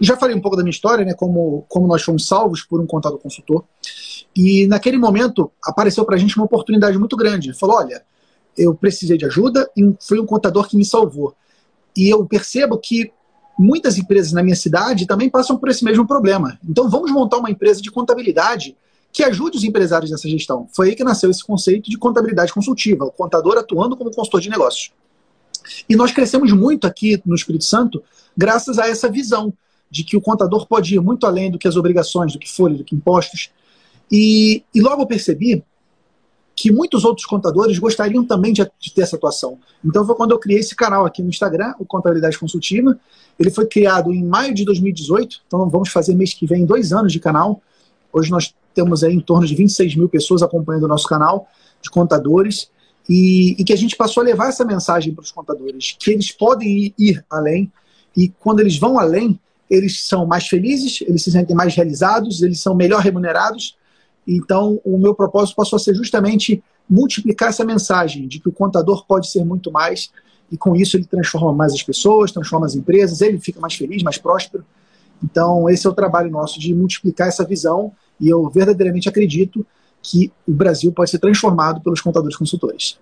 já falei um pouco da minha história, né, como, como nós fomos salvos por um contador consultor. E naquele momento apareceu para a gente uma oportunidade muito grande. Ele falou: olha, eu precisei de ajuda e foi um contador que me salvou. E eu percebo que muitas empresas na minha cidade também passam por esse mesmo problema. Então vamos montar uma empresa de contabilidade que ajude os empresários nessa gestão. Foi aí que nasceu esse conceito de contabilidade consultiva, o contador atuando como consultor de negócios. E nós crescemos muito aqui no Espírito Santo graças a essa visão de que o contador pode ir muito além do que as obrigações, do que folha, do que impostos. E, e logo percebi que muitos outros contadores gostariam também de, de, ter essa atuação. Então foi quando eu criei esse canal aqui no Instagram, o Contabilidade Consultiva. Ele foi criado em maio de 2018, então vamos fazer mês que vem dois anos de canal. Hoje nós temos aí em torno de 26 mil pessoas acompanhando o nosso canal de contadores e, e que a gente passou a levar essa mensagem para os contadores, que eles podem ir, ir além e quando eles vão além, eles são mais felizes, eles se sentem mais realizados, eles são melhor remunerados. Então, o meu propósito passou a ser justamente multiplicar essa mensagem de que o contador pode ser muito mais e com isso ele transforma mais as pessoas, transforma as empresas, ele fica mais feliz, mais próspero. Então, esse é o trabalho nosso de multiplicar essa visão e eu verdadeiramente acredito que o Brasil pode ser transformado pelos contadores consultores.